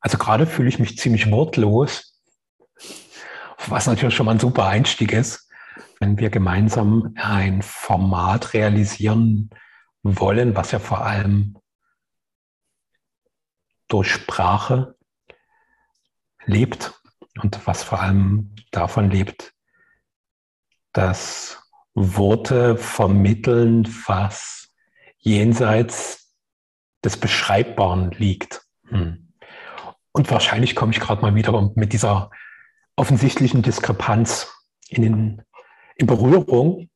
Also gerade fühle ich mich ziemlich wortlos, was natürlich schon mal ein super Einstieg ist, wenn wir gemeinsam ein Format realisieren wollen, was ja vor allem durch Sprache lebt und was vor allem davon lebt, dass Worte vermitteln, was jenseits des Beschreibbaren liegt. Hm. Und wahrscheinlich komme ich gerade mal wieder mit dieser offensichtlichen Diskrepanz in, den, in Berührung.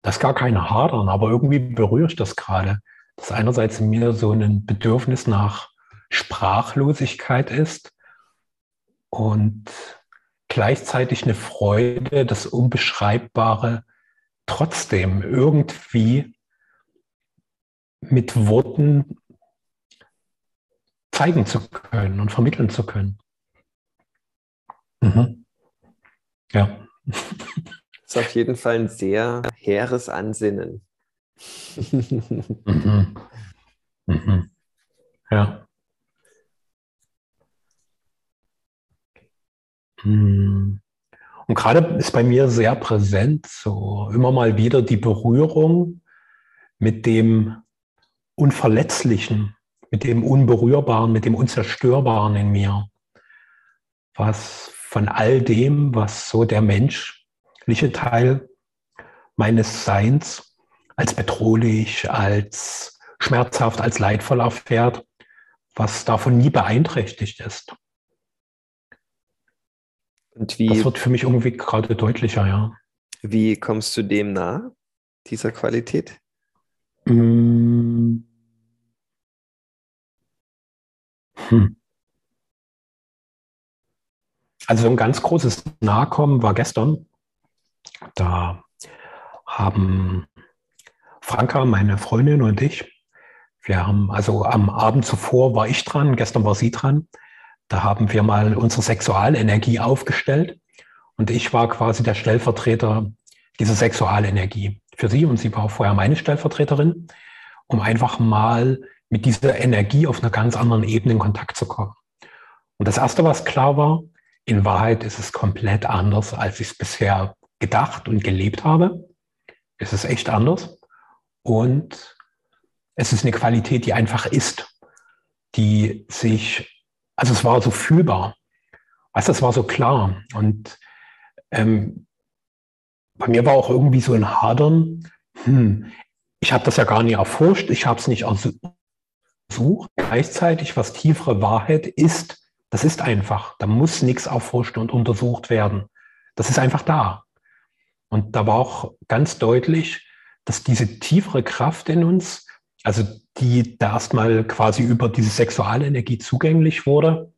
Das ist gar keine Hadern, aber irgendwie berühre ich das gerade. Dass einerseits in mir so ein Bedürfnis nach Sprachlosigkeit ist und gleichzeitig eine Freude, das Unbeschreibbare trotzdem irgendwie mit Worten zeigen zu können und vermitteln zu können. Mhm. Ja. Das ist auf jeden Fall ein sehr hehres Ansinnen. mhm. Mhm. Ja. Hm. Und gerade ist bei mir sehr präsent, so immer mal wieder die Berührung mit dem Unverletzlichen, mit dem Unberührbaren, mit dem Unzerstörbaren in mir. Was von all dem, was so der menschliche Teil meines Seins als bedrohlich, als schmerzhaft, als leidvoll erfährt, was davon nie beeinträchtigt ist. Und wie, das wird für mich irgendwie gerade deutlicher, ja. Wie kommst du dem nah, dieser Qualität? Hm. Hm. Also ein ganz großes Nahkommen war gestern. Da haben Franka, meine Freundin und ich, wir haben, also am Abend zuvor war ich dran, gestern war sie dran. Da haben wir mal unsere Sexualenergie aufgestellt und ich war quasi der Stellvertreter dieser Sexualenergie für sie und sie war vorher meine Stellvertreterin, um einfach mal mit dieser Energie auf einer ganz anderen Ebene in Kontakt zu kommen. Und das Erste, was klar war, in Wahrheit ist es komplett anders, als ich es bisher gedacht und gelebt habe. Es ist echt anders. Und es ist eine Qualität, die einfach ist, die sich also es war so fühlbar. Weißt, das war so klar. Und ähm, bei mir war auch irgendwie so ein Hadern. Hm, ich habe das ja gar nicht erforscht, ich habe es nicht ersucht. Gleichzeitig, was tiefere Wahrheit ist, das ist einfach. Da muss nichts erforscht und untersucht werden. Das ist einfach da. Und da war auch ganz deutlich, dass diese tiefere Kraft in uns, also die da erstmal quasi über diese Sexualenergie zugänglich wurde,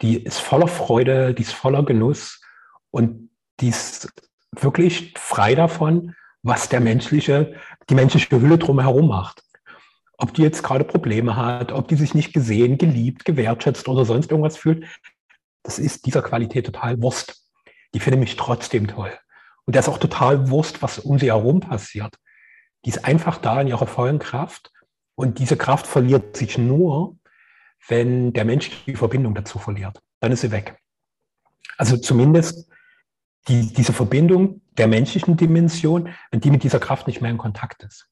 die ist voller Freude, die ist voller Genuss und die ist wirklich frei davon, was der menschliche, die menschliche Hülle drumherum macht. Ob die jetzt gerade Probleme hat, ob die sich nicht gesehen, geliebt, gewertschätzt oder sonst irgendwas fühlt, das ist dieser Qualität total Wurst. Die finde mich trotzdem toll. Und der ist auch total Wurst, was um sie herum passiert. Die ist einfach da in ihrer vollen Kraft und diese Kraft verliert sich nur, wenn der Mensch die Verbindung dazu verliert. Dann ist sie weg. Also zumindest die, diese Verbindung der menschlichen Dimension, wenn die mit dieser Kraft nicht mehr in Kontakt ist.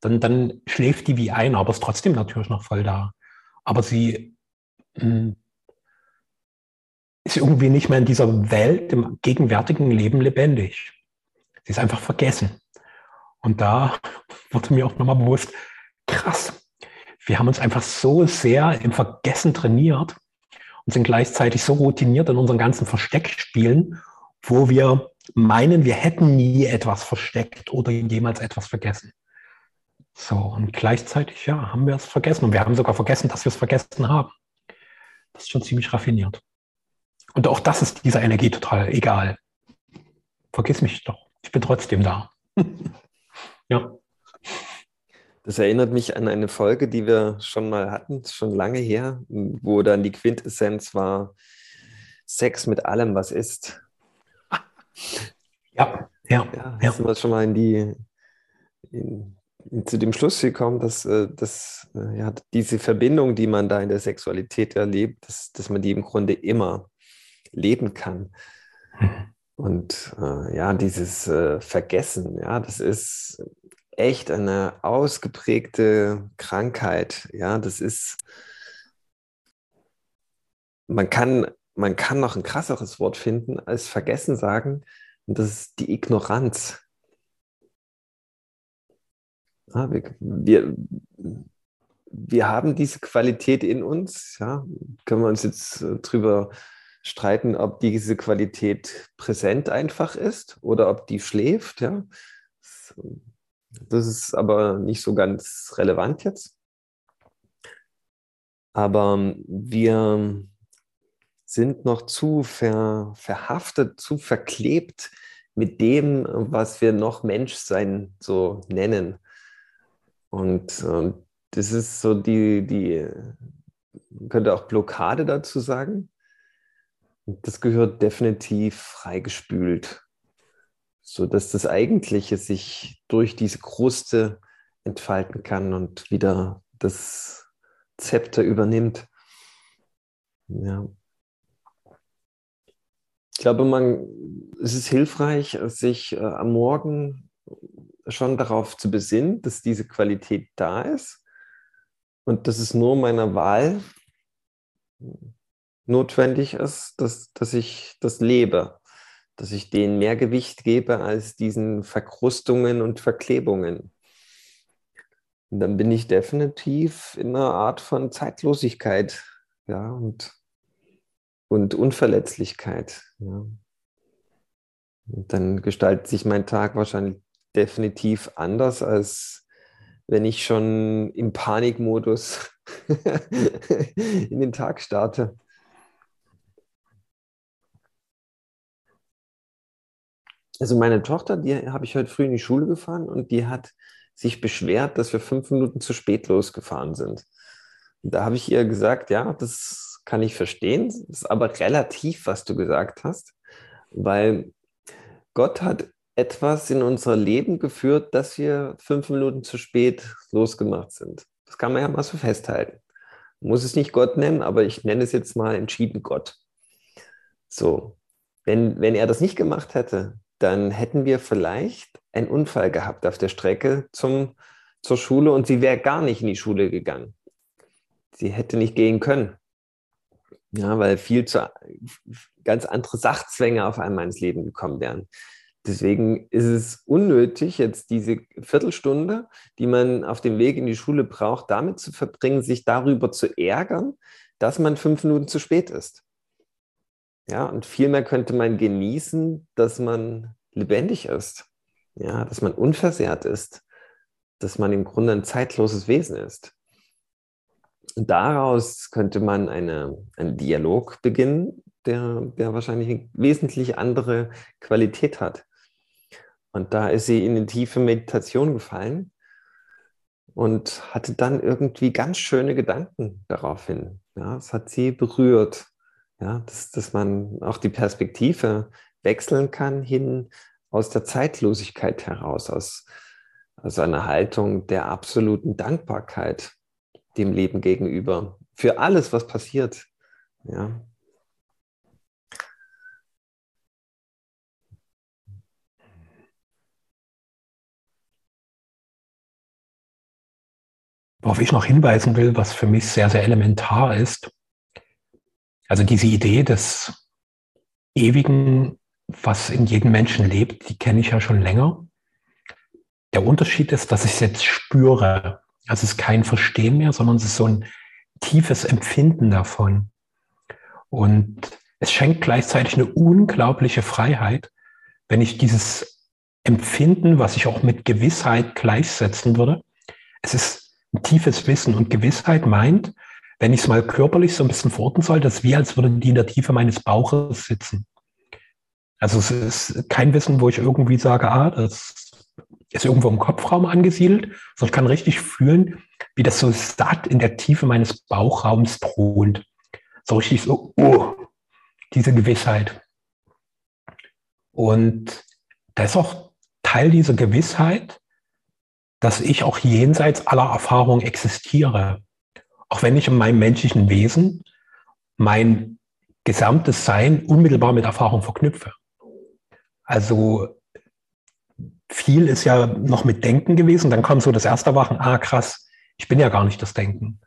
Dann, dann schläft die wie ein, aber ist trotzdem natürlich noch voll da. Aber sie mh, hm, ist irgendwie nicht mehr in dieser Welt, im gegenwärtigen Leben lebendig. Sie ist einfach vergessen. Und da wurde mir auch nochmal bewusst, krass. Wir haben uns einfach so sehr im Vergessen trainiert und sind gleichzeitig so routiniert in unseren ganzen Versteckspielen, wo wir meinen, wir hätten nie etwas versteckt oder jemals etwas vergessen. So, und gleichzeitig, ja, haben wir es vergessen. Und wir haben sogar vergessen, dass wir es vergessen haben. Das ist schon ziemlich raffiniert. Und auch das ist dieser Energie total egal. Vergiss mich doch. Ich bin trotzdem da. ja. Das erinnert mich an eine Folge, die wir schon mal hatten, schon lange her, wo dann die Quintessenz war, Sex mit allem, was ist. Ja, ja. ja, ja. Sind wir schon mal in die, in, zu dem Schluss gekommen, dass, äh, dass äh, ja, diese Verbindung, die man da in der Sexualität erlebt, dass, dass man die im Grunde immer leben kann. Mhm. Und äh, ja, dieses äh, Vergessen, ja, das ist echt eine ausgeprägte Krankheit. Ja, das ist, man kann, man kann noch ein krasseres Wort finden als Vergessen sagen, und das ist die Ignoranz. Ja, wir, wir, wir haben diese Qualität in uns, ja, können wir uns jetzt äh, drüber streiten, ob diese Qualität präsent einfach ist oder ob die schläft. Ja. Das ist aber nicht so ganz relevant jetzt. Aber wir sind noch zu ver, verhaftet, zu verklebt mit dem, was wir noch Menschsein so nennen. Und äh, das ist so die, die, könnte auch Blockade dazu sagen. Das gehört definitiv freigespült, sodass das Eigentliche sich durch diese Kruste entfalten kann und wieder das Zepter übernimmt. Ja. Ich glaube, man, es ist hilfreich, sich äh, am Morgen schon darauf zu besinnen, dass diese Qualität da ist und dass es nur meiner Wahl notwendig ist, dass, dass ich das lebe, dass ich denen mehr Gewicht gebe als diesen Verkrustungen und Verklebungen. Und dann bin ich definitiv in einer Art von Zeitlosigkeit ja, und, und Unverletzlichkeit. Ja. Und dann gestaltet sich mein Tag wahrscheinlich definitiv anders, als wenn ich schon im Panikmodus in den Tag starte. Also meine Tochter, die habe ich heute früh in die Schule gefahren und die hat sich beschwert, dass wir fünf Minuten zu spät losgefahren sind. Und da habe ich ihr gesagt, ja, das kann ich verstehen, das ist aber relativ, was du gesagt hast, weil Gott hat etwas in unser Leben geführt, dass wir fünf Minuten zu spät losgemacht sind. Das kann man ja mal so festhalten. Man muss es nicht Gott nennen, aber ich nenne es jetzt mal entschieden Gott. So, wenn, wenn er das nicht gemacht hätte, dann hätten wir vielleicht einen Unfall gehabt auf der Strecke zum, zur Schule und sie wäre gar nicht in die Schule gegangen. Sie hätte nicht gehen können. Ja, weil viel zu ganz andere Sachzwänge auf einmal ins Leben gekommen wären. Deswegen ist es unnötig, jetzt diese Viertelstunde, die man auf dem Weg in die Schule braucht, damit zu verbringen, sich darüber zu ärgern, dass man fünf Minuten zu spät ist. Ja, und vielmehr könnte man genießen, dass man lebendig ist, ja, dass man unversehrt ist, dass man im Grunde ein zeitloses Wesen ist. Und daraus könnte man eine, einen Dialog beginnen, der, der wahrscheinlich eine wesentlich andere Qualität hat. Und da ist sie in eine tiefe Meditation gefallen und hatte dann irgendwie ganz schöne Gedanken daraufhin. Ja, es hat sie berührt. Ja, dass, dass man auch die Perspektive wechseln kann hin aus der Zeitlosigkeit heraus, aus, aus einer Haltung der absoluten Dankbarkeit dem Leben gegenüber, für alles, was passiert. Ja. Worauf ich noch hinweisen will, was für mich sehr, sehr elementar ist, also diese Idee des Ewigen, was in jedem Menschen lebt, die kenne ich ja schon länger. Der Unterschied ist, dass ich es jetzt spüre. Also es ist kein Verstehen mehr, sondern es ist so ein tiefes Empfinden davon. Und es schenkt gleichzeitig eine unglaubliche Freiheit, wenn ich dieses Empfinden, was ich auch mit Gewissheit gleichsetzen würde. Es ist ein tiefes Wissen und Gewissheit meint, wenn ich es mal körperlich so ein bisschen verorten soll, das ist wie, als würde die in der Tiefe meines Bauches sitzen. Also es ist kein Wissen, wo ich irgendwie sage, ah, das ist irgendwo im Kopfraum angesiedelt, sondern ich kann richtig fühlen, wie das so satt in der Tiefe meines Bauchraums thront. So richtig so, oh, diese Gewissheit. Und da ist auch Teil dieser Gewissheit, dass ich auch jenseits aller Erfahrung existiere. Auch wenn ich in meinem menschlichen Wesen mein gesamtes Sein unmittelbar mit Erfahrung verknüpfe. Also viel ist ja noch mit Denken gewesen. Dann kommt so das erste Wachen, ah krass, ich bin ja gar nicht das Denken.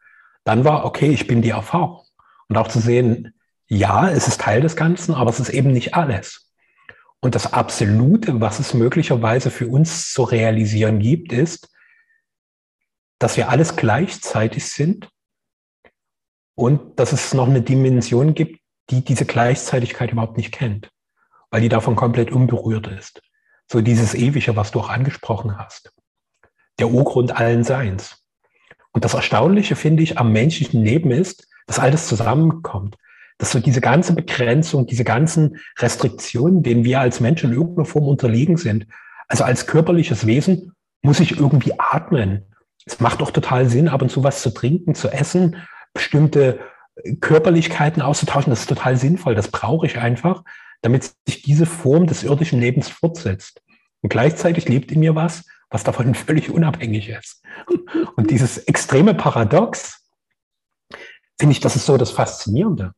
Dann war, okay, ich bin die Erfahrung. Und auch zu sehen, ja, es ist Teil des Ganzen, aber es ist eben nicht alles. Und das Absolute, was es möglicherweise für uns zu realisieren gibt, ist, dass wir alles gleichzeitig sind und dass es noch eine Dimension gibt, die diese Gleichzeitigkeit überhaupt nicht kennt, weil die davon komplett unberührt ist. So dieses Ewige, was du auch angesprochen hast. Der Urgrund allen Seins. Und das Erstaunliche, finde ich, am menschlichen Leben ist, dass alles zusammenkommt. Dass so diese ganze Begrenzung, diese ganzen Restriktionen, denen wir als Menschen in irgendeiner Form unterlegen sind. Also als körperliches Wesen muss ich irgendwie atmen. Es macht doch total Sinn, ab und zu was zu trinken, zu essen, bestimmte Körperlichkeiten auszutauschen. Das ist total sinnvoll. Das brauche ich einfach, damit sich diese Form des irdischen Lebens fortsetzt. Und gleichzeitig lebt in mir was, was davon völlig unabhängig ist. Und dieses extreme Paradox, finde ich, das ist so das Faszinierende.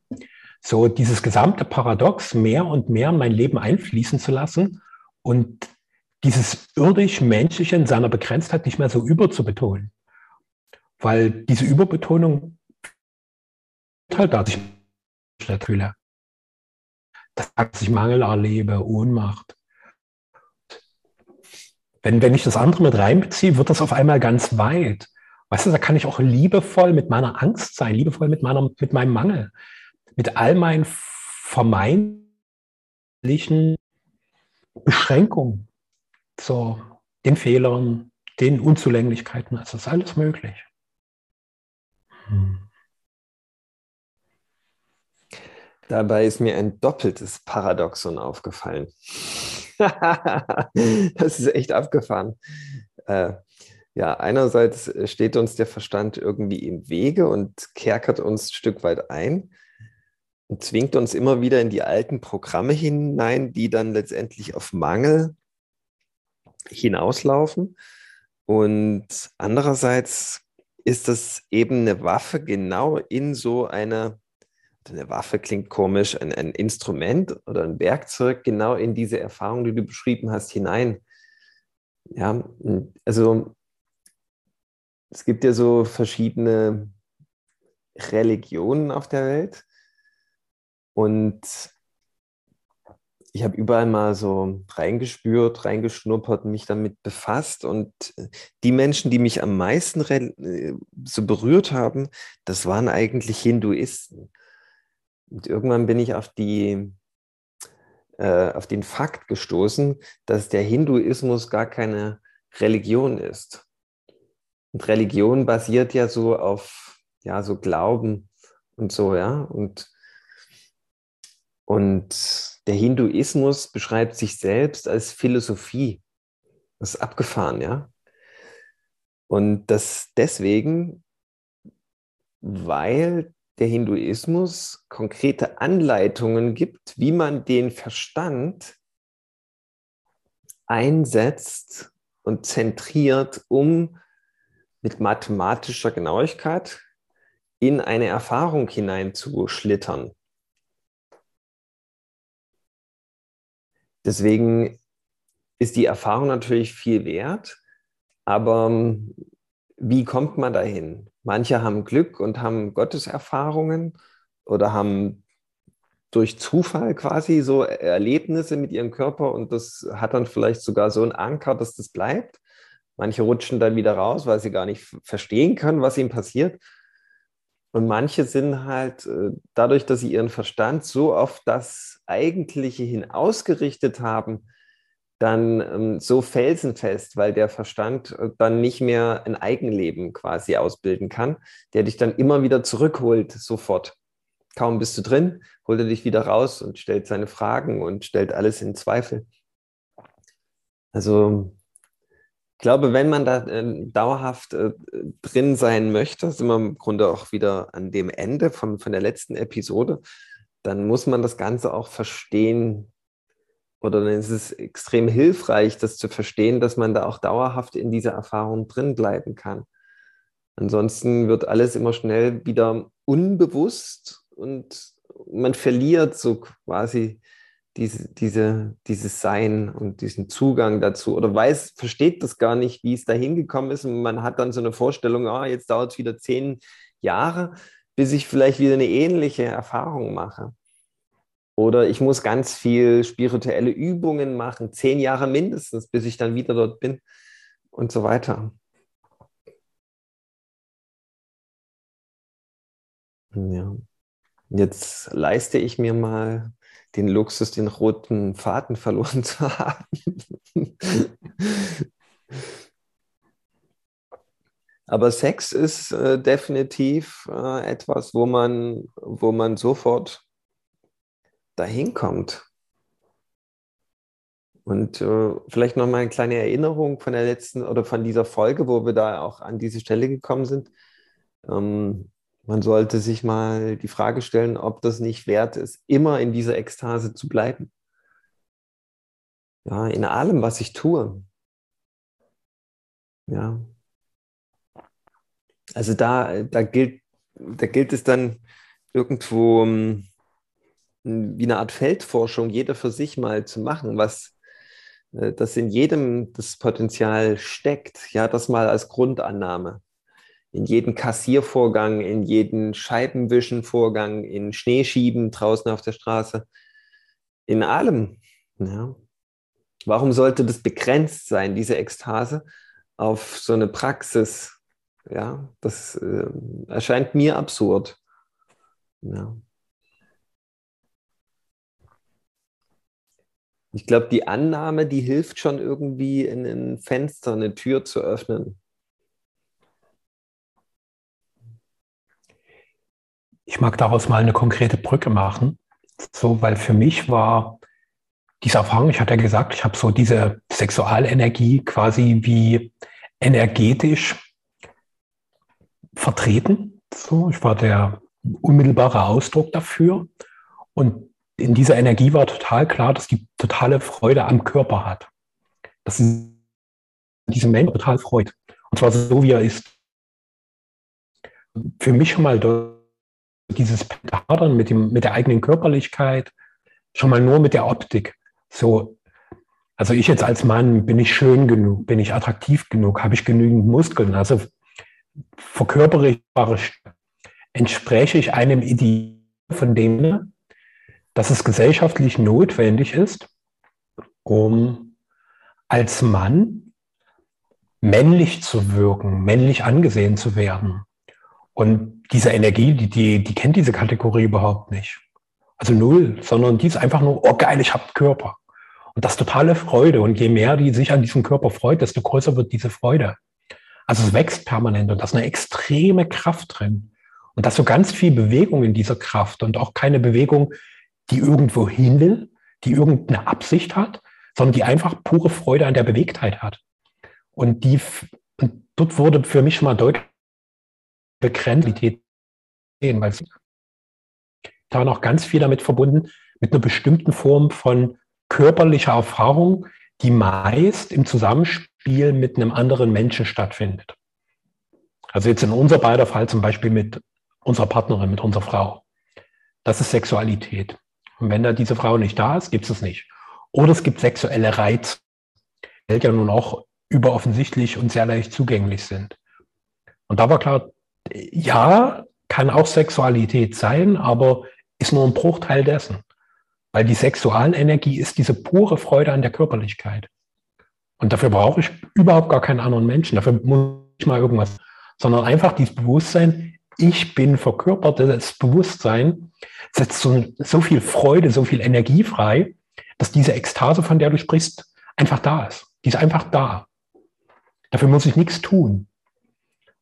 So dieses gesamte Paradox mehr und mehr in mein Leben einfließen zu lassen und dieses irdisch-menschliche in seiner Begrenztheit nicht mehr so überzubetonen. Weil diese Überbetonung halt da, dass ich nicht fühle. Dass ich Mangel erlebe, Ohnmacht. Wenn, wenn ich das andere mit reinbeziehe, wird das auf einmal ganz weit. Weißt du, da kann ich auch liebevoll mit meiner Angst sein, liebevoll mit, meiner, mit meinem Mangel, mit all meinen vermeintlichen Beschränkungen, so den Fehlern, den Unzulänglichkeiten. Also ist alles möglich. Hm. Dabei ist mir ein doppeltes Paradoxon aufgefallen. das ist echt abgefahren. Äh, ja, einerseits steht uns der Verstand irgendwie im Wege und kerkert uns ein Stück weit ein zwingt uns immer wieder in die alten Programme hinein, die dann letztendlich auf Mangel hinauslaufen. Und andererseits ist das eben eine Waffe genau in so einer eine Waffe klingt komisch, ein, ein Instrument oder ein Werkzeug genau in diese Erfahrung, die du beschrieben hast, hinein. Ja, also es gibt ja so verschiedene Religionen auf der Welt und ich habe überall mal so reingespürt, reingeschnuppert, mich damit befasst und die Menschen, die mich am meisten äh, so berührt haben, das waren eigentlich Hinduisten. Und irgendwann bin ich auf, die, äh, auf den Fakt gestoßen, dass der Hinduismus gar keine Religion ist. Und Religion basiert ja so auf ja, so Glauben und so, ja. Und, und der Hinduismus beschreibt sich selbst als Philosophie. Das ist abgefahren, ja. Und das deswegen, weil der Hinduismus konkrete Anleitungen gibt, wie man den Verstand einsetzt und zentriert, um mit mathematischer Genauigkeit in eine Erfahrung hineinzuschlittern. Deswegen ist die Erfahrung natürlich viel wert, aber ähm, wie kommt man dahin? Manche haben Glück und haben Gotteserfahrungen oder haben durch Zufall quasi so Erlebnisse mit ihrem Körper und das hat dann vielleicht sogar so einen Anker, dass das bleibt. Manche rutschen dann wieder raus, weil sie gar nicht verstehen können, was ihnen passiert. Und manche sind halt äh, dadurch, dass sie ihren Verstand so auf das Eigentliche hin ausgerichtet haben, dann ähm, so felsenfest, weil der Verstand äh, dann nicht mehr ein Eigenleben quasi ausbilden kann, der dich dann immer wieder zurückholt, sofort. Kaum bist du drin, holt er dich wieder raus und stellt seine Fragen und stellt alles in Zweifel. Also ich glaube, wenn man da äh, dauerhaft äh, drin sein möchte, sind wir im Grunde auch wieder an dem Ende von, von der letzten Episode, dann muss man das Ganze auch verstehen, oder dann ist es extrem hilfreich, das zu verstehen, dass man da auch dauerhaft in dieser Erfahrung drin bleiben kann. Ansonsten wird alles immer schnell wieder unbewusst und man verliert so quasi diese, diese, dieses Sein und diesen Zugang dazu oder weiß, versteht das gar nicht, wie es da hingekommen ist. Und man hat dann so eine Vorstellung, ah, jetzt dauert es wieder zehn Jahre, bis ich vielleicht wieder eine ähnliche Erfahrung mache. Oder ich muss ganz viel spirituelle Übungen machen, zehn Jahre mindestens, bis ich dann wieder dort bin und so weiter. Ja. Jetzt leiste ich mir mal den Luxus, den roten Faden verloren zu haben. Aber Sex ist äh, definitiv äh, etwas, wo man, wo man sofort dahin kommt. Und äh, vielleicht noch mal eine kleine Erinnerung von der letzten oder von dieser Folge, wo wir da auch an diese Stelle gekommen sind. Ähm, man sollte sich mal die Frage stellen, ob das nicht wert ist, immer in dieser Ekstase zu bleiben. Ja, in allem, was ich tue. Ja. Also da, da, gilt, da gilt es dann irgendwo um, wie eine Art Feldforschung, jeder für sich mal zu machen, was äh, das in jedem das Potenzial steckt. Ja, das mal als Grundannahme in jeden Kassiervorgang, in jeden Scheibenwischenvorgang, in Schneeschieben draußen auf der Straße, in allem. Ja. Warum sollte das begrenzt sein, diese Ekstase, auf so eine Praxis? Ja, das äh, erscheint mir absurd. Ja. Ich glaube, die Annahme, die hilft schon irgendwie, in ein Fenster, eine Tür zu öffnen. Ich mag daraus mal eine konkrete Brücke machen. So, weil für mich war diese Erfahrung, ich hatte ja gesagt, ich habe so diese Sexualenergie quasi wie energetisch vertreten. So, ich war der unmittelbare Ausdruck dafür. Und in dieser Energie war total klar, dass die totale Freude am Körper hat. Dass diese Mensch total freut. Und zwar so, wie er ist. Für mich schon mal dieses Hadern mit, dem, mit der eigenen Körperlichkeit, schon mal nur mit der Optik. So, also ich jetzt als Mann, bin ich schön genug, bin ich attraktiv genug, habe ich genügend Muskeln, also verkörpere ich, entspreche ich einem Ideal von dem, dass es gesellschaftlich notwendig ist, um als Mann männlich zu wirken, männlich angesehen zu werden. Und diese Energie, die, die, die kennt diese Kategorie überhaupt nicht. Also null, sondern die ist einfach nur, oh geil, ich habe Körper. Und das totale Freude. Und je mehr die sich an diesem Körper freut, desto größer wird diese Freude. Also es wächst permanent und da ist eine extreme Kraft drin. Und da ist so ganz viel Bewegung in dieser Kraft und auch keine Bewegung, die irgendwo hin will, die irgendeine Absicht hat, sondern die einfach pure Freude an der Bewegtheit hat. Und die, und dort wurde für mich schon mal deutlich, Begrenztheit sehen, weil da noch ganz viel damit verbunden, mit einer bestimmten Form von körperlicher Erfahrung, die meist im Zusammenspiel mit einem anderen Menschen stattfindet. Also jetzt in unser beider Fall zum Beispiel mit unserer Partnerin, mit unserer Frau. Das ist Sexualität. Und wenn da diese Frau nicht da ist, gibt es es nicht. Oder es gibt sexuelle Reize, die ja nun auch überoffensichtlich und sehr leicht zugänglich sind. Und da war klar, ja, kann auch Sexualität sein, aber ist nur ein Bruchteil dessen. Weil die Sexualenergie ist diese pure Freude an der Körperlichkeit. Und dafür brauche ich überhaupt gar keinen anderen Menschen. Dafür muss ich mal irgendwas. Sondern einfach dieses Bewusstsein, ich bin verkörpertes Bewusstsein, setzt so, so viel Freude, so viel Energie frei, dass diese Ekstase, von der du sprichst, einfach da ist. Die ist einfach da. Dafür muss ich nichts tun.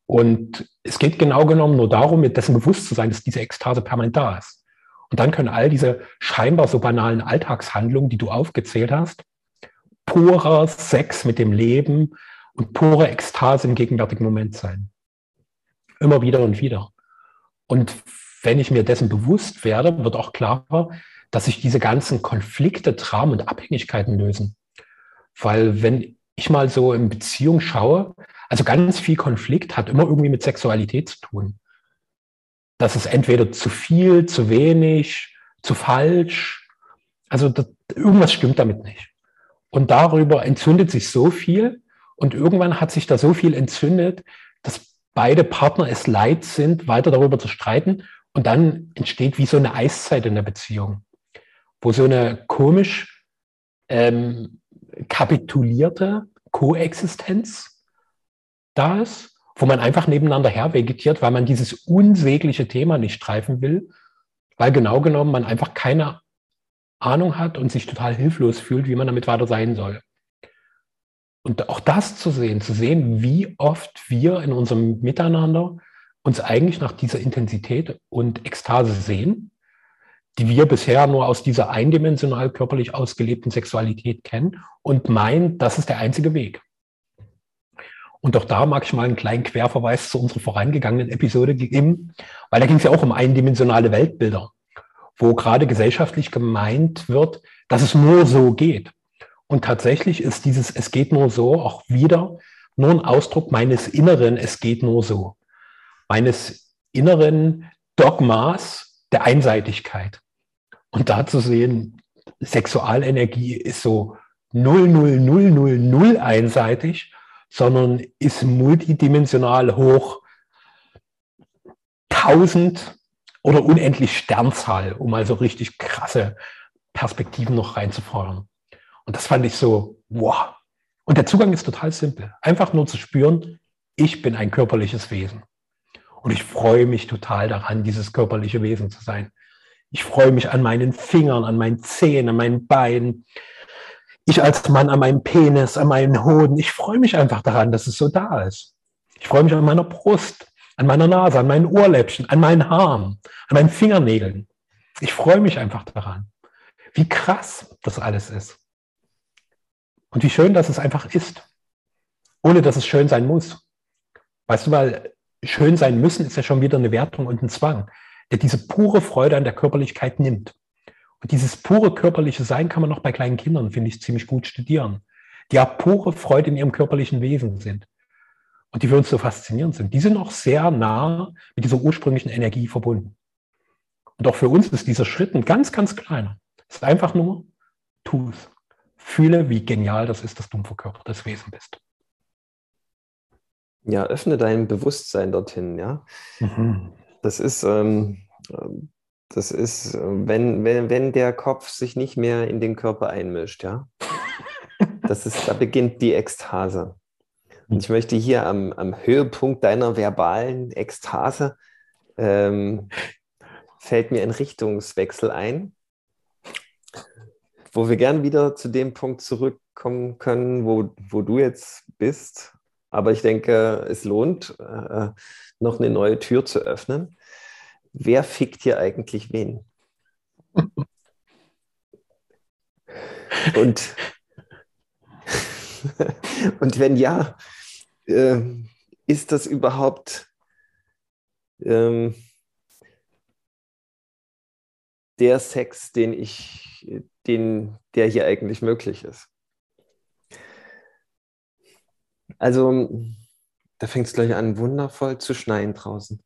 Und es geht genau genommen nur darum, mit dessen bewusst zu sein, dass diese Ekstase permanent da ist. Und dann können all diese scheinbar so banalen Alltagshandlungen, die du aufgezählt hast, purer Sex mit dem Leben und pure Ekstase im gegenwärtigen Moment sein. Immer wieder und wieder. Und wenn ich mir dessen bewusst werde, wird auch klarer, dass sich diese ganzen Konflikte, Dramen und Abhängigkeiten lösen. Weil wenn ich mal so in Beziehung schaue, also ganz viel Konflikt hat immer irgendwie mit Sexualität zu tun. Das ist entweder zu viel, zu wenig, zu falsch. Also das, irgendwas stimmt damit nicht. Und darüber entzündet sich so viel und irgendwann hat sich da so viel entzündet, dass beide Partner es leid sind, weiter darüber zu streiten. Und dann entsteht wie so eine Eiszeit in der Beziehung, wo so eine komisch ähm, kapitulierte Koexistenz da ist, wo man einfach nebeneinander her vegetiert, weil man dieses unsägliche Thema nicht streifen will, weil genau genommen man einfach keine Ahnung hat und sich total hilflos fühlt, wie man damit weiter sein soll. Und auch das zu sehen, zu sehen, wie oft wir in unserem Miteinander uns eigentlich nach dieser Intensität und Ekstase sehen, die wir bisher nur aus dieser eindimensional körperlich ausgelebten Sexualität kennen und meinen, das ist der einzige Weg. Und auch da mag ich mal einen kleinen Querverweis zu unserer vorangegangenen Episode geben, weil da ging es ja auch um eindimensionale Weltbilder, wo gerade gesellschaftlich gemeint wird, dass es nur so geht. Und tatsächlich ist dieses Es geht nur so auch wieder nur ein Ausdruck meines inneren Es geht nur so, meines inneren Dogmas der Einseitigkeit. Und da zu sehen, Sexualenergie ist so 00000 einseitig, sondern ist multidimensional hoch 1000 oder unendlich Sternzahl, um also richtig krasse Perspektiven noch reinzufeuern. Und das fand ich so, wow. Und der Zugang ist total simpel. Einfach nur zu spüren, ich bin ein körperliches Wesen. Und ich freue mich total daran, dieses körperliche Wesen zu sein. Ich freue mich an meinen Fingern, an meinen Zehen, an meinen Beinen. Ich als Mann an meinem Penis, an meinen Hoden. Ich freue mich einfach daran, dass es so da ist. Ich freue mich an meiner Brust, an meiner Nase, an meinen Ohrläppchen, an meinen Haaren, an meinen Fingernägeln. Ich freue mich einfach daran. Wie krass das alles ist. Und wie schön, dass es einfach ist, ohne dass es schön sein muss. Weißt du, weil schön sein müssen ist ja schon wieder eine Wertung und ein Zwang, der diese pure Freude an der Körperlichkeit nimmt. Und dieses pure körperliche Sein kann man noch bei kleinen Kindern, finde ich, ziemlich gut studieren, die ja pure Freude in ihrem körperlichen Wesen sind und die für uns so faszinierend sind. Die sind auch sehr nah mit dieser ursprünglichen Energie verbunden. Und auch für uns ist dieser Schritt ein ganz, ganz kleiner. Es ist einfach nur, tu es fühle, wie genial das ist, dass du ein verkörpertes Wesen bist. Ja, öffne dein Bewusstsein dorthin, ja. Mhm. Das ist, ähm, das ist, wenn, wenn, wenn der Kopf sich nicht mehr in den Körper einmischt, ja. Das ist, da beginnt die Ekstase. Und ich möchte hier am, am Höhepunkt deiner verbalen Ekstase ähm, fällt mir ein Richtungswechsel ein wo wir gern wieder zu dem Punkt zurückkommen können, wo, wo du jetzt bist. Aber ich denke, es lohnt, äh, noch eine neue Tür zu öffnen. Wer fickt hier eigentlich wen? und, und wenn ja, äh, ist das überhaupt ähm, der Sex, den ich, den, der hier eigentlich möglich ist. Also, da fängt es gleich an, wundervoll zu schneien draußen.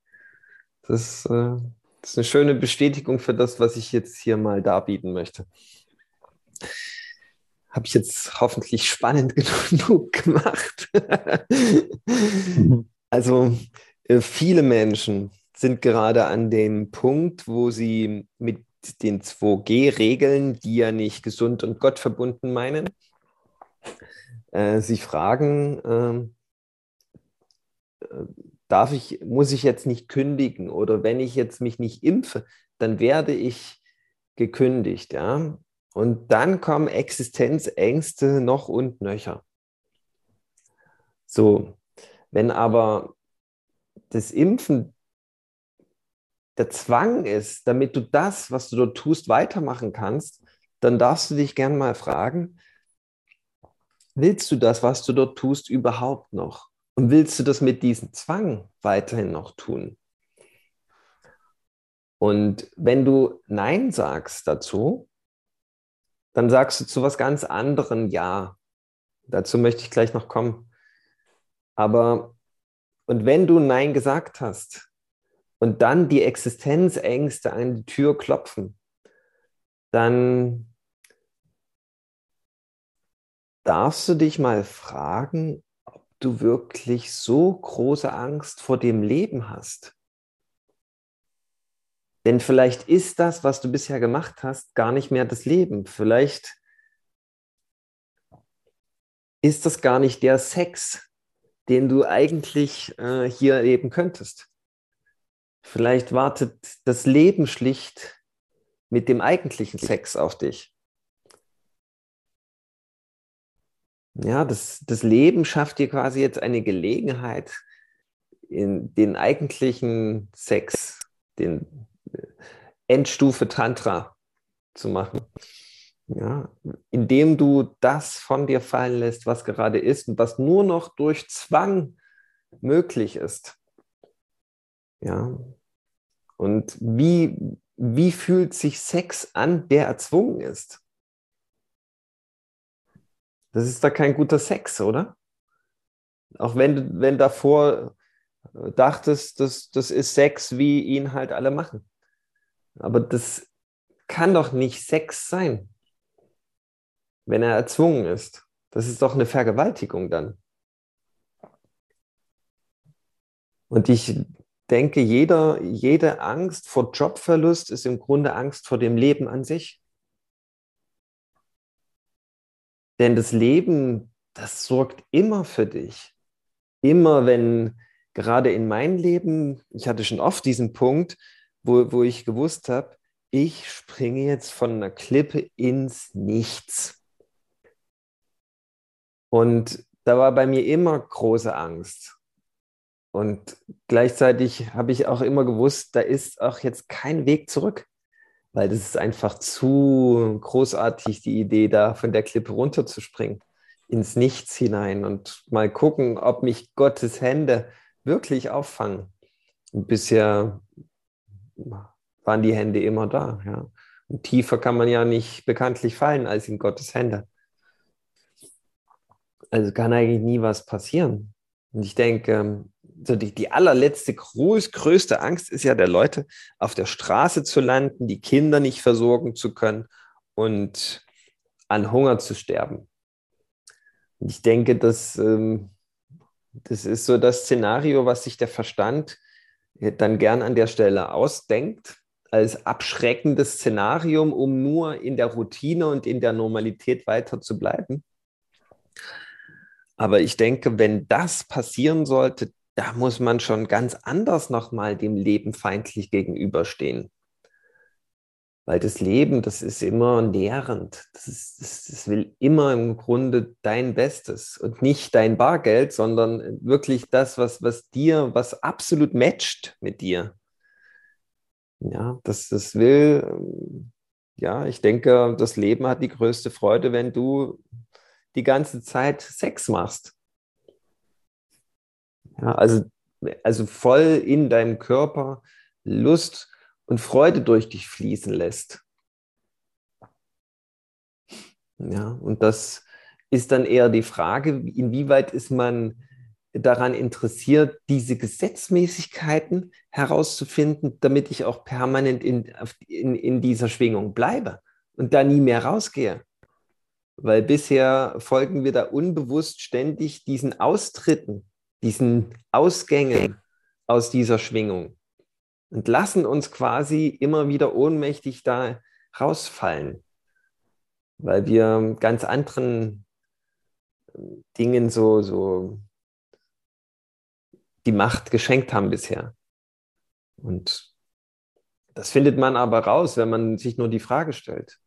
Das, äh, das, ist eine schöne Bestätigung für das, was ich jetzt hier mal darbieten möchte. Habe ich jetzt hoffentlich spannend genug gemacht. also, äh, viele Menschen sind gerade an dem Punkt, wo sie mit den 2G-Regeln, die ja nicht gesund und gottverbunden meinen, äh, sich fragen, äh, darf ich, muss ich jetzt nicht kündigen oder wenn ich jetzt mich nicht impfe, dann werde ich gekündigt, ja. Und dann kommen Existenzängste noch und nöcher. So, wenn aber das Impfen der Zwang ist, damit du das, was du dort tust, weitermachen kannst, dann darfst du dich gern mal fragen, willst du das, was du dort tust, überhaupt noch? Und willst du das mit diesem Zwang weiterhin noch tun? Und wenn du Nein sagst dazu, dann sagst du zu was ganz anderem Ja. Dazu möchte ich gleich noch kommen. Aber, und wenn du Nein gesagt hast und dann die Existenzängste an die Tür klopfen, dann darfst du dich mal fragen, du wirklich so große Angst vor dem Leben hast. Denn vielleicht ist das, was du bisher gemacht hast, gar nicht mehr das Leben. Vielleicht ist das gar nicht der Sex, den du eigentlich äh, hier leben könntest. Vielleicht wartet das Leben schlicht mit dem eigentlichen Sex auf dich. Ja, das, das Leben schafft dir quasi jetzt eine Gelegenheit, in den eigentlichen Sex, den Endstufe Tantra zu machen. Ja, indem du das von dir fallen lässt, was gerade ist und was nur noch durch Zwang möglich ist. Ja. Und wie, wie fühlt sich Sex an, der erzwungen ist? Das ist da kein guter Sex, oder? Auch wenn, wenn davor dachtest, das, das ist Sex, wie ihn halt alle machen. Aber das kann doch nicht Sex sein, wenn er erzwungen ist. Das ist doch eine Vergewaltigung dann. Und ich denke, jeder, jede Angst vor Jobverlust ist im Grunde Angst vor dem Leben an sich. Denn das Leben, das sorgt immer für dich. Immer wenn, gerade in meinem Leben, ich hatte schon oft diesen Punkt, wo, wo ich gewusst habe, ich springe jetzt von einer Klippe ins Nichts. Und da war bei mir immer große Angst. Und gleichzeitig habe ich auch immer gewusst, da ist auch jetzt kein Weg zurück, weil das ist einfach zu großartig, die Idee, da von der Klippe runterzuspringen, ins Nichts hinein und mal gucken, ob mich Gottes Hände wirklich auffangen. Und bisher waren die Hände immer da. Ja. Und tiefer kann man ja nicht bekanntlich fallen als in Gottes Hände. Also kann eigentlich nie was passieren. Und ich denke, so die, die allerletzte groß, größte Angst ist ja der Leute, auf der Straße zu landen, die Kinder nicht versorgen zu können und an Hunger zu sterben. Und ich denke, dass, ähm, das ist so das Szenario, was sich der Verstand dann gern an der Stelle ausdenkt, als abschreckendes Szenarium, um nur in der Routine und in der Normalität weiter zu bleiben. Aber ich denke, wenn das passieren sollte, da muss man schon ganz anders nochmal dem Leben feindlich gegenüberstehen. Weil das Leben, das ist immer nährend. Das, ist, das, das, will immer im Grunde dein Bestes und nicht dein Bargeld, sondern wirklich das, was, was dir, was absolut matcht mit dir. Ja, das, das will, ja, ich denke, das Leben hat die größte Freude, wenn du die ganze Zeit Sex machst. Ja, also, also voll in deinem Körper Lust und Freude durch dich fließen lässt. Ja, und das ist dann eher die Frage, inwieweit ist man daran interessiert, diese Gesetzmäßigkeiten herauszufinden, damit ich auch permanent in, in, in dieser Schwingung bleibe und da nie mehr rausgehe. Weil bisher folgen wir da unbewusst ständig diesen Austritten, diesen Ausgängen aus dieser Schwingung und lassen uns quasi immer wieder ohnmächtig da rausfallen, weil wir ganz anderen Dingen so, so die Macht geschenkt haben bisher. Und das findet man aber raus, wenn man sich nur die Frage stellt,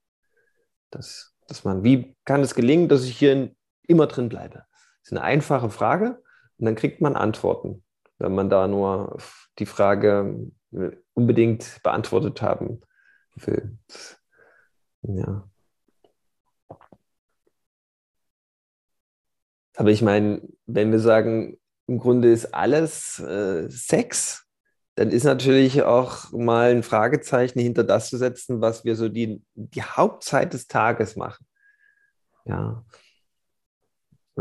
dass, dass man, wie kann es gelingen, dass ich hier immer drin bleibe? Das ist eine einfache Frage und dann kriegt man Antworten, wenn man da nur die Frage unbedingt beantwortet haben will. Ja. Aber ich meine, wenn wir sagen, im Grunde ist alles äh, Sex, dann ist natürlich auch mal ein Fragezeichen hinter das zu setzen, was wir so die, die Hauptzeit des Tages machen. Ja.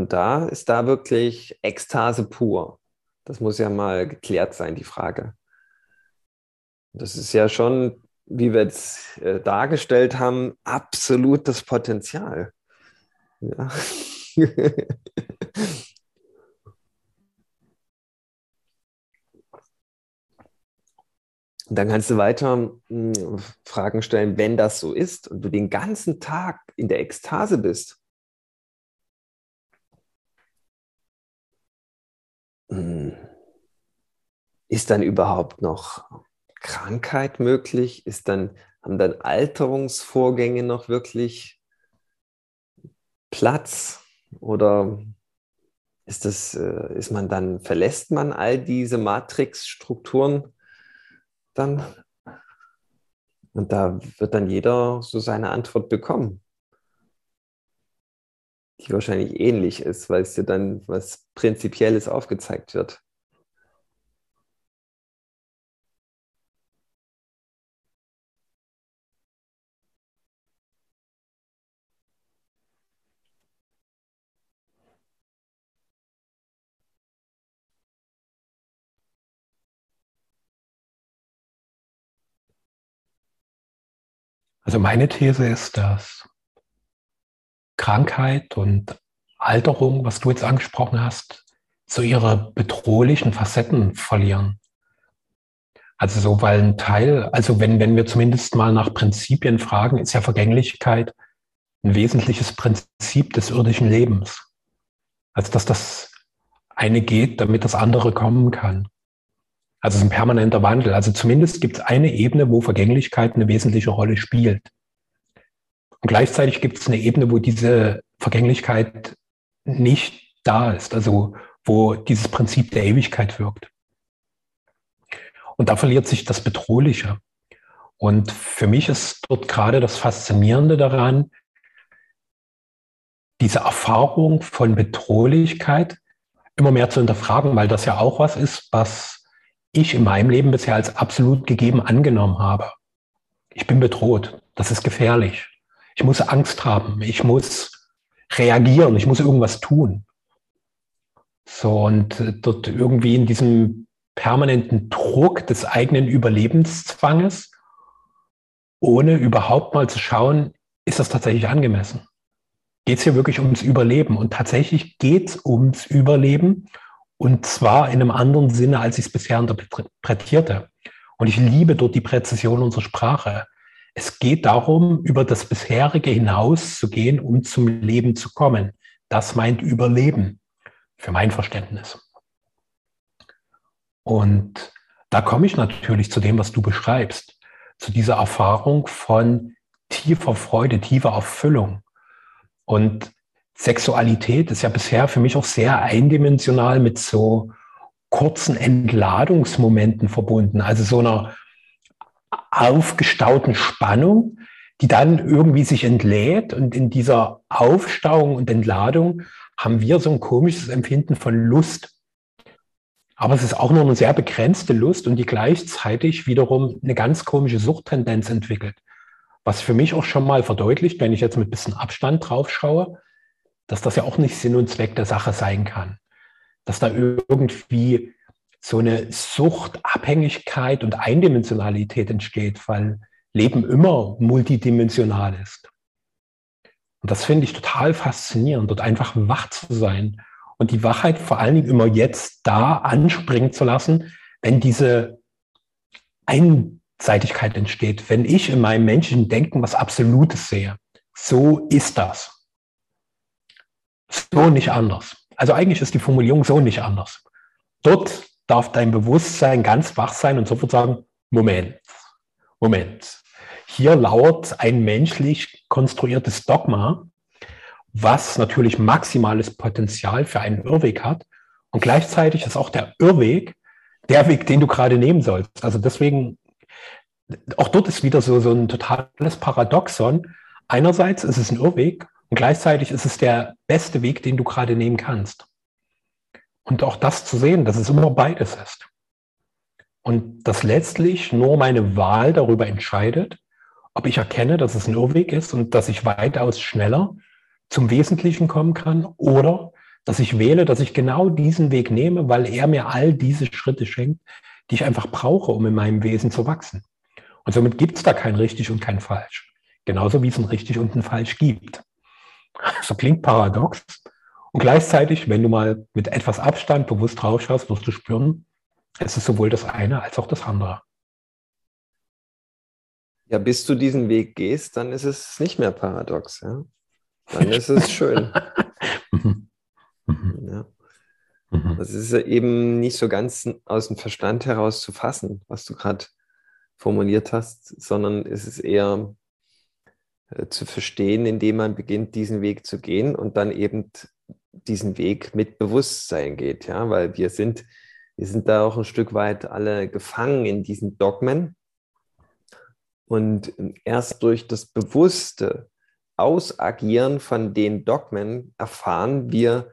Und da ist da wirklich Ekstase pur. Das muss ja mal geklärt sein, die Frage. Das ist ja schon, wie wir jetzt äh, dargestellt haben, absolut das Potenzial. Ja. Und dann kannst du weiter hm, Fragen stellen, wenn das so ist und du den ganzen Tag in der Ekstase bist. Ist dann überhaupt noch Krankheit möglich? Ist dann, haben dann Alterungsvorgänge noch wirklich Platz? Oder ist, das, äh, ist man dann, verlässt man all diese Matrixstrukturen? dann. Und da wird dann jeder so seine Antwort bekommen, die wahrscheinlich ähnlich ist, weil es dir dann was Prinzipielles aufgezeigt wird. Also meine These ist, dass Krankheit und Alterung, was du jetzt angesprochen hast, so ihre bedrohlichen Facetten verlieren. Also so, weil ein Teil, also wenn, wenn wir zumindest mal nach Prinzipien fragen, ist ja Vergänglichkeit ein wesentliches Prinzip des irdischen Lebens. Also dass das eine geht, damit das andere kommen kann. Also es ist ein permanenter Wandel. Also zumindest gibt es eine Ebene, wo Vergänglichkeit eine wesentliche Rolle spielt. Und gleichzeitig gibt es eine Ebene, wo diese Vergänglichkeit nicht da ist, also wo dieses Prinzip der Ewigkeit wirkt. Und da verliert sich das Bedrohliche. Und für mich ist dort gerade das Faszinierende daran, diese Erfahrung von Bedrohlichkeit immer mehr zu hinterfragen, weil das ja auch was ist, was ich in meinem Leben bisher als absolut gegeben angenommen habe. Ich bin bedroht. Das ist gefährlich. Ich muss Angst haben. Ich muss reagieren. Ich muss irgendwas tun. So, und dort irgendwie in diesem permanenten Druck des eigenen Überlebenszwanges, ohne überhaupt mal zu schauen, ist das tatsächlich angemessen? Geht es hier wirklich ums Überleben? Und tatsächlich geht es ums Überleben und zwar in einem anderen Sinne, als ich es bisher interpretierte. Und ich liebe dort die Präzision unserer Sprache. Es geht darum, über das bisherige hinaus zu gehen, um zum Leben zu kommen. Das meint Überleben, für mein Verständnis. Und da komme ich natürlich zu dem, was du beschreibst, zu dieser Erfahrung von tiefer Freude, tiefer Erfüllung. Und Sexualität ist ja bisher für mich auch sehr eindimensional mit so kurzen Entladungsmomenten verbunden, also so einer aufgestauten Spannung, die dann irgendwie sich entlädt und in dieser Aufstauung und Entladung haben wir so ein komisches Empfinden von Lust. Aber es ist auch nur eine sehr begrenzte Lust und die gleichzeitig wiederum eine ganz komische Suchttendenz entwickelt. Was für mich auch schon mal verdeutlicht, wenn ich jetzt mit ein bisschen Abstand drauf schaue, dass das ja auch nicht Sinn und Zweck der Sache sein kann. Dass da irgendwie so eine Suchtabhängigkeit und Eindimensionalität entsteht, weil Leben immer multidimensional ist. Und das finde ich total faszinierend, dort einfach wach zu sein und die Wachheit vor allen Dingen immer jetzt da anspringen zu lassen, wenn diese Einseitigkeit entsteht, wenn ich in meinem menschlichen Denken was Absolutes sehe. So ist das so nicht anders. Also eigentlich ist die Formulierung so nicht anders. Dort darf dein Bewusstsein ganz wach sein und sofort sagen, Moment, Moment. Hier lauert ein menschlich konstruiertes Dogma, was natürlich maximales Potenzial für einen Irrweg hat. Und gleichzeitig ist auch der Irrweg der Weg, den du gerade nehmen sollst. Also deswegen, auch dort ist wieder so, so ein totales Paradoxon. Einerseits ist es ein Irrweg und gleichzeitig ist es der beste Weg, den du gerade nehmen kannst. Und auch das zu sehen, dass es immer beides ist. und dass letztlich nur meine Wahl darüber entscheidet, ob ich erkenne, dass es ein Irrweg ist und dass ich weitaus schneller zum Wesentlichen kommen kann oder dass ich wähle, dass ich genau diesen Weg nehme, weil er mir all diese Schritte schenkt, die ich einfach brauche, um in meinem Wesen zu wachsen. Und somit gibt es da kein richtig und kein falsch. Genauso wie es ein richtig und ein falsch gibt. So klingt paradox. Und gleichzeitig, wenn du mal mit etwas Abstand bewusst draufschaust, wirst du spüren, es ist sowohl das eine als auch das andere. Ja, bis du diesen Weg gehst, dann ist es nicht mehr paradox. Ja? Dann ist es schön. Mhm. Mhm. ja. Mhm. Das ist eben nicht so ganz aus dem Verstand heraus zu fassen, was du gerade formuliert hast, sondern es ist eher äh, zu verstehen, indem man beginnt, diesen Weg zu gehen und dann eben diesen Weg mit Bewusstsein geht, ja, weil wir sind, wir sind da auch ein Stück weit alle gefangen in diesen Dogmen. Und erst durch das bewusste Ausagieren von den Dogmen erfahren wir,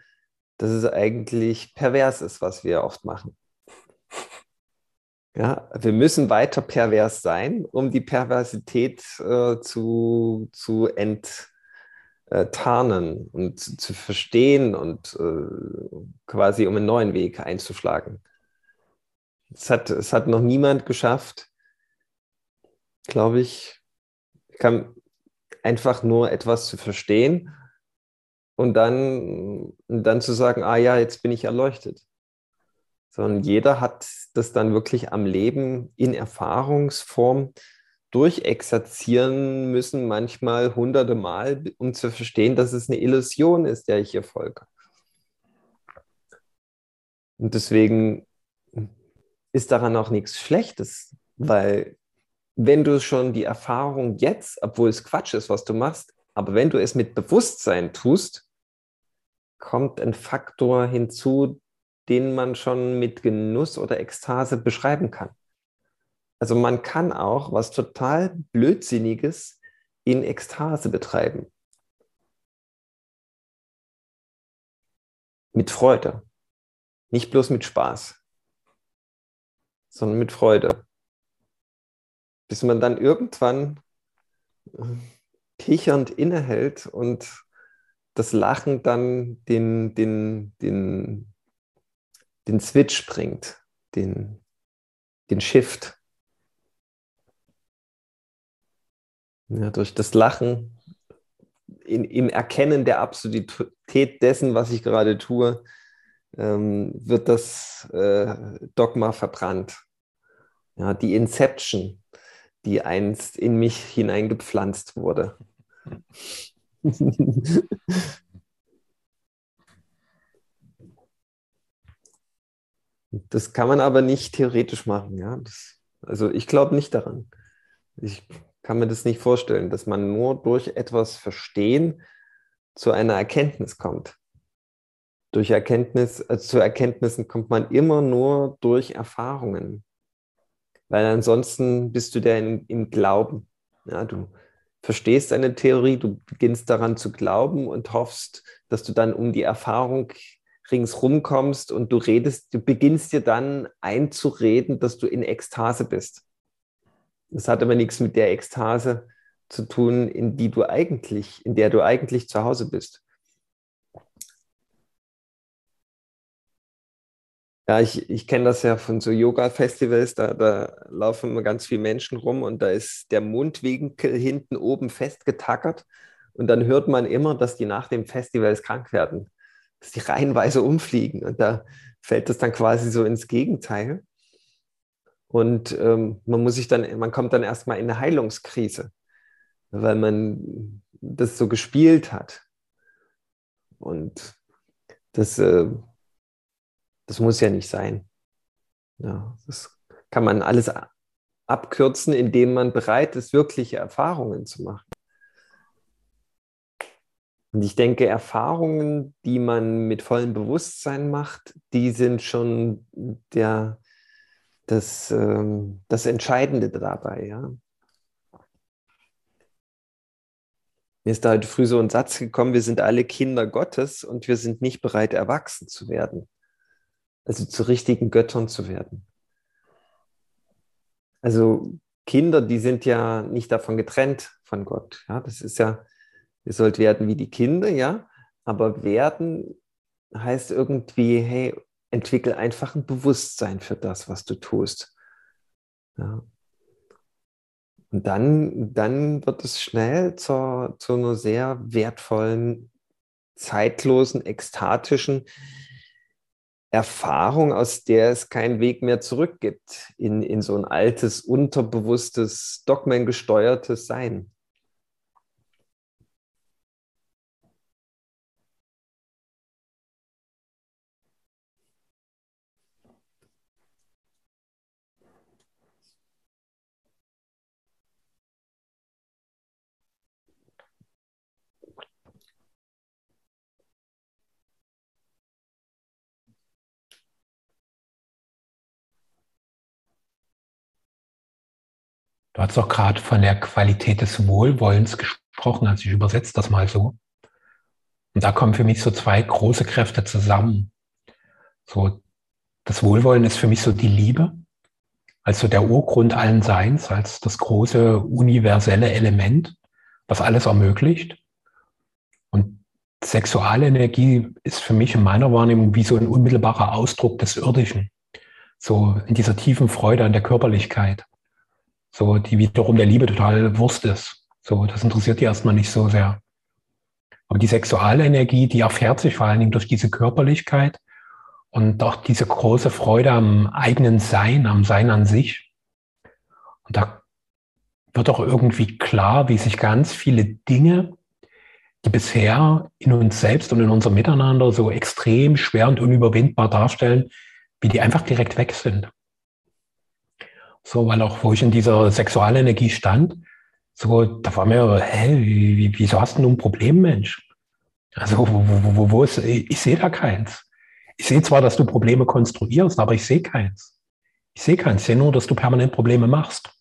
dass es eigentlich pervers ist, was wir oft machen. Ja, wir müssen weiter pervers sein, um die Perversität äh, zu, zu enttarnen und zu verstehen und äh, quasi um einen neuen Weg einzuschlagen. Es hat, es hat noch niemand geschafft, glaube ich, kann einfach nur etwas zu verstehen und dann, dann zu sagen, ah ja, jetzt bin ich erleuchtet sondern jeder hat das dann wirklich am Leben in Erfahrungsform durchexerzieren müssen, manchmal hunderte Mal, um zu verstehen, dass es eine Illusion ist, der ich hier folge. Und deswegen ist daran auch nichts Schlechtes, weil wenn du schon die Erfahrung jetzt, obwohl es Quatsch ist, was du machst, aber wenn du es mit Bewusstsein tust, kommt ein Faktor hinzu, den man schon mit Genuss oder Ekstase beschreiben kann. Also man kann auch was total Blödsinniges in Ekstase betreiben. Mit Freude. Nicht bloß mit Spaß, sondern mit Freude. Bis man dann irgendwann äh, kichernd innehält und das Lachen dann den, den, den den Switch bringt, den, den Shift. Ja, durch das Lachen in, im Erkennen der Absurdität dessen, was ich gerade tue, ähm, wird das äh, Dogma verbrannt. Ja, die Inception, die einst in mich hineingepflanzt wurde. Das kann man aber nicht theoretisch machen. Ja? Das, also ich glaube nicht daran. Ich kann mir das nicht vorstellen, dass man nur durch etwas Verstehen zu einer Erkenntnis kommt. Durch Erkenntnis, also zu Erkenntnissen kommt man immer nur durch Erfahrungen. Weil ansonsten bist du der im, im Glauben. Ja, du verstehst eine Theorie, du beginnst daran zu glauben und hoffst, dass du dann um die Erfahrung ringsrum kommst und du redest, du beginnst dir dann einzureden, dass du in Ekstase bist. Das hat aber nichts mit der Ekstase zu tun, in die du eigentlich, in der du eigentlich zu Hause bist. Ja, ich, ich kenne das ja von so Yoga-Festivals, da, da laufen immer ganz viele Menschen rum und da ist der Mundwinkel hinten oben festgetackert und dann hört man immer, dass die nach dem Festival krank werden dass die reihenweise umfliegen. Und da fällt das dann quasi so ins Gegenteil. Und ähm, man muss sich dann, man kommt dann erstmal in eine Heilungskrise, weil man das so gespielt hat. Und das, äh, das muss ja nicht sein. Ja, das kann man alles abkürzen, indem man bereit ist, wirkliche Erfahrungen zu machen. Und ich denke, Erfahrungen, die man mit vollem Bewusstsein macht, die sind schon der, das, ähm, das Entscheidende dabei. Ja. Mir ist da heute früh so ein Satz gekommen, wir sind alle Kinder Gottes und wir sind nicht bereit, erwachsen zu werden. Also zu richtigen Göttern zu werden. also Kinder, die sind ja nicht davon getrennt von Gott. Ja, das ist ja, ihr sollt werden wie die Kinder, ja, aber werden heißt irgendwie, hey, entwickel einfach ein Bewusstsein für das, was du tust. Ja. Und dann, dann wird es schnell zur, zu einer sehr wertvollen, zeitlosen, ekstatischen Erfahrung, aus der es keinen Weg mehr zurück gibt in, in so ein altes, unterbewusstes, dogmengesteuertes Sein. Du hast doch gerade von der Qualität des Wohlwollens gesprochen, also ich übersetze das mal so. Und da kommen für mich so zwei große Kräfte zusammen. So, das Wohlwollen ist für mich so die Liebe, also der Urgrund allen Seins, als das große universelle Element, was alles ermöglicht. Und Sexualenergie ist für mich in meiner Wahrnehmung wie so ein unmittelbarer Ausdruck des Irdischen. So in dieser tiefen Freude an der Körperlichkeit so die wiederum der Liebe total Wurst ist. So, das interessiert die erstmal nicht so sehr. Aber die Sexualenergie, die erfährt sich vor allen Dingen durch diese Körperlichkeit und auch diese große Freude am eigenen Sein, am Sein an sich. Und da wird auch irgendwie klar, wie sich ganz viele Dinge, die bisher in uns selbst und in unserem Miteinander so extrem schwer und unüberwindbar darstellen, wie die einfach direkt weg sind. So, weil auch, wo ich in dieser Sexualenergie stand, so, da war mir, hä, wie, wieso hast du nun ein Problem, Mensch? Also, wo, wo, wo, wo ist, ich sehe da keins. Ich sehe zwar, dass du Probleme konstruierst, aber ich sehe keins. Ich sehe keins. Ich sehe nur, dass du permanent Probleme machst.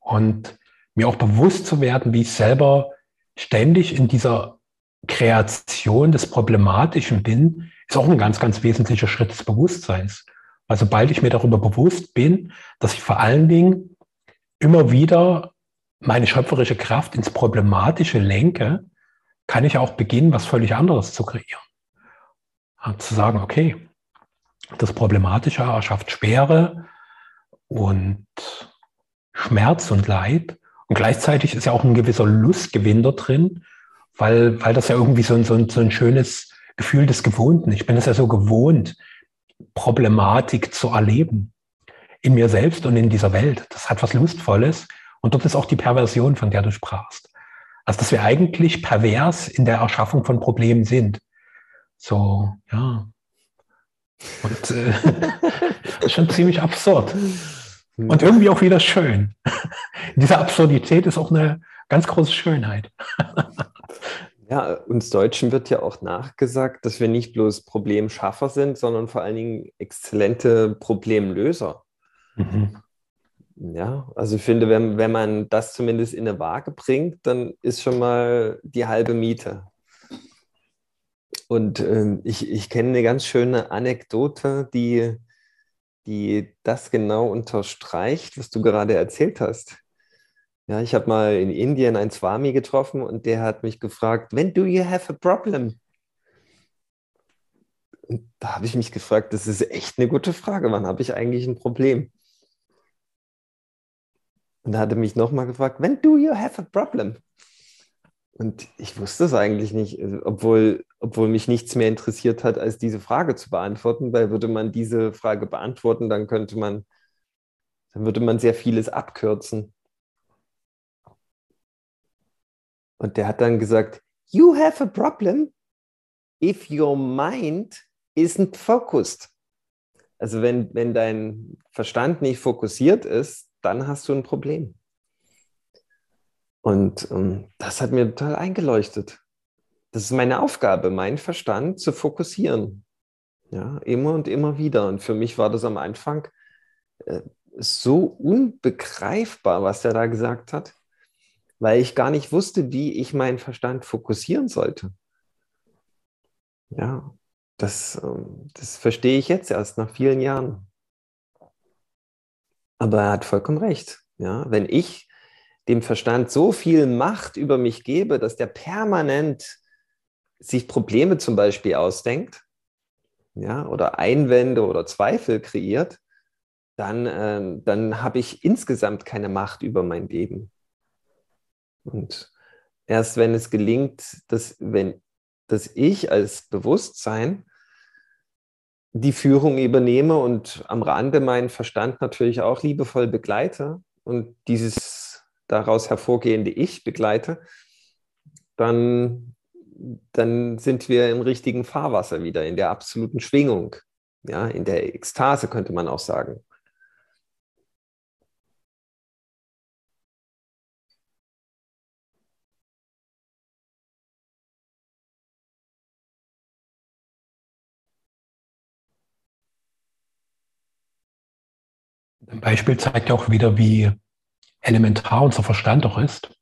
Und mir auch bewusst zu werden, wie ich selber ständig in dieser Kreation des Problematischen bin, ist auch ein ganz, ganz wesentlicher Schritt des Bewusstseins. Also sobald ich mir darüber bewusst bin, dass ich vor allen Dingen immer wieder meine schöpferische Kraft ins Problematische lenke, kann ich auch beginnen, was völlig anderes zu kreieren. Und zu sagen, okay, das Problematische erschafft Sperre und Schmerz und Leid. Und gleichzeitig ist ja auch ein gewisser Lustgewinn da drin, weil, weil das ja irgendwie so ein, so, ein, so ein schönes Gefühl des Gewohnten. Ich bin es ja so gewohnt, Problematik zu erleben. In mir selbst und in dieser Welt. Das hat was Lustvolles. Und dort ist auch die Perversion, von der du sprachst. Also, dass wir eigentlich pervers in der Erschaffung von Problemen sind. So, ja. Und äh, das ist schon ziemlich absurd. Und irgendwie auch wieder schön. Diese Absurdität ist auch eine ganz große Schönheit. Ja, uns Deutschen wird ja auch nachgesagt, dass wir nicht bloß Problemschaffer sind, sondern vor allen Dingen exzellente Problemlöser. Mhm. Ja, also ich finde, wenn, wenn man das zumindest in eine Waage bringt, dann ist schon mal die halbe Miete. Und äh, ich, ich kenne eine ganz schöne Anekdote, die, die das genau unterstreicht, was du gerade erzählt hast. Ja, ich habe mal in Indien einen Swami getroffen und der hat mich gefragt, when do you have a problem? Und da habe ich mich gefragt, das ist echt eine gute Frage, wann habe ich eigentlich ein Problem? Und da hat er mich nochmal gefragt, when do you have a problem? Und ich wusste es eigentlich nicht, obwohl, obwohl mich nichts mehr interessiert hat, als diese Frage zu beantworten, weil würde man diese Frage beantworten, dann könnte man, dann würde man sehr vieles abkürzen. Und der hat dann gesagt, you have a problem if your mind isn't focused. Also wenn, wenn dein Verstand nicht fokussiert ist, dann hast du ein Problem. Und ähm, das hat mir total eingeleuchtet. Das ist meine Aufgabe, meinen Verstand zu fokussieren. Ja, immer und immer wieder. Und für mich war das am Anfang äh, so unbegreifbar, was er da gesagt hat weil ich gar nicht wusste, wie ich meinen Verstand fokussieren sollte. Ja, das, ähm, das verstehe ich jetzt erst nach vielen Jahren. Aber er hat vollkommen recht. Ja, wenn ich dem Verstand so viel Macht über mich gebe, dass der permanent sich Probleme zum Beispiel ausdenkt, ja, oder Einwände oder Zweifel kreiert, dann, äh, dann habe ich insgesamt keine Macht über mein Leben. Und erst wenn es gelingt, dass, wenn, dass ich als Bewusstsein die Führung übernehme und am Rande meinen Verstand natürlich auch liebevoll begleite und dieses daraus hervorgehende Ich begleite, dann, dann sind wir im richtigen Fahrwasser wieder, in der absoluten Schwingung, ja, in der Ekstase könnte man auch sagen. Ein Beispiel zeigt ja auch wieder, wie elementar unser Verstand auch ist.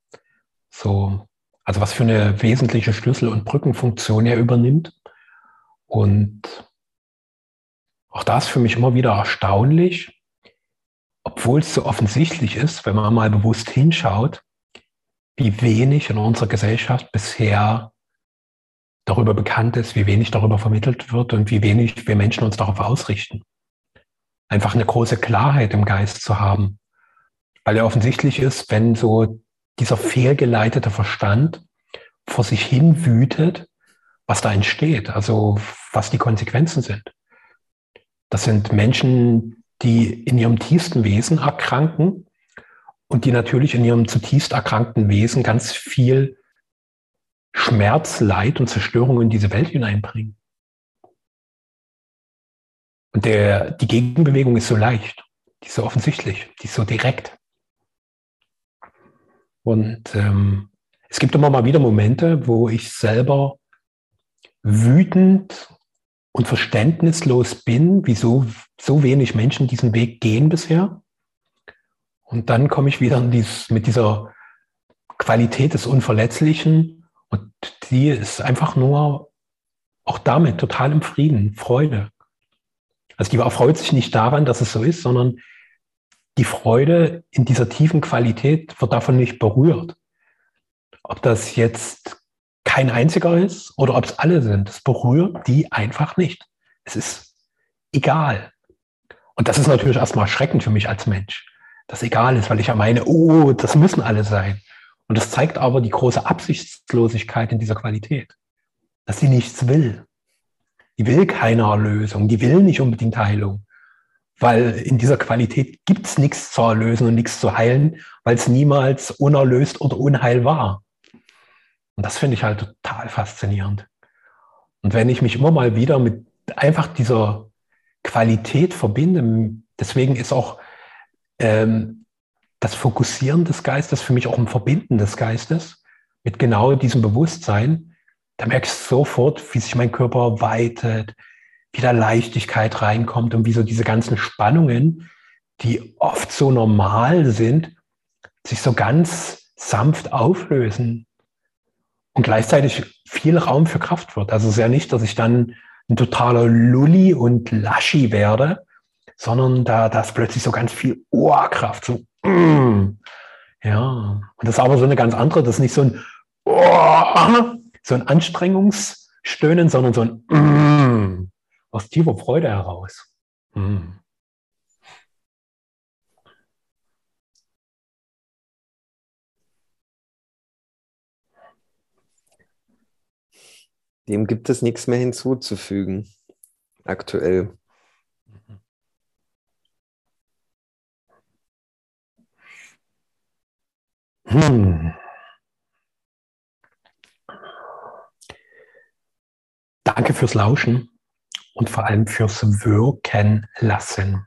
So, also was für eine wesentliche Schlüssel- und Brückenfunktion er übernimmt. Und auch das für mich immer wieder erstaunlich, obwohl es so offensichtlich ist, wenn man mal bewusst hinschaut, wie wenig in unserer Gesellschaft bisher darüber bekannt ist, wie wenig darüber vermittelt wird und wie wenig wir Menschen uns darauf ausrichten einfach eine große Klarheit im Geist zu haben. Weil ja offensichtlich ist, wenn so dieser fehlgeleitete Verstand vor sich hin wütet, was da entsteht, also was die Konsequenzen sind. Das sind Menschen, die in ihrem tiefsten Wesen erkranken und die natürlich in ihrem zutiefst erkrankten Wesen ganz viel Schmerz, Leid und Zerstörung in diese Welt hineinbringen. Und der, die Gegenbewegung ist so leicht, die ist so offensichtlich, die ist so direkt. Und ähm, es gibt immer mal wieder Momente, wo ich selber wütend und verständnislos bin, wieso so wenig Menschen diesen Weg gehen bisher. Und dann komme ich wieder dies, mit dieser Qualität des Unverletzlichen und die ist einfach nur auch damit total im Frieden, Freude. Also die erfreut sich nicht daran, dass es so ist, sondern die Freude in dieser tiefen Qualität wird davon nicht berührt. Ob das jetzt kein einziger ist oder ob es alle sind, es berührt die einfach nicht. Es ist egal. Und das ist natürlich erstmal erschreckend für mich als Mensch, dass egal ist, weil ich ja meine, oh, das müssen alle sein. Und das zeigt aber die große Absichtslosigkeit in dieser Qualität, dass sie nichts will. Die will keine Erlösung, die will nicht unbedingt Heilung. Weil in dieser Qualität gibt es nichts zu erlösen und nichts zu heilen, weil es niemals unerlöst oder unheil war. Und das finde ich halt total faszinierend. Und wenn ich mich immer mal wieder mit einfach dieser Qualität verbinde, deswegen ist auch ähm, das Fokussieren des Geistes für mich auch ein Verbinden des Geistes mit genau diesem Bewusstsein, da merkst du sofort, wie sich mein Körper weitet, wie da Leichtigkeit reinkommt und wie so diese ganzen Spannungen, die oft so normal sind, sich so ganz sanft auflösen und gleichzeitig viel Raum für Kraft wird. Also es ist ja nicht, dass ich dann ein totaler Lulli und Laschi werde, sondern da, da ist plötzlich so ganz viel Ohrkraft, so mm. ja. Und das ist aber so eine ganz andere, das ist nicht so ein oh, so ein Anstrengungsstöhnen, sondern so ein mm, aus tiefer Freude heraus. Mm. Dem gibt es nichts mehr hinzuzufügen, aktuell. Hm. Danke fürs Lauschen und vor allem fürs Wirken lassen.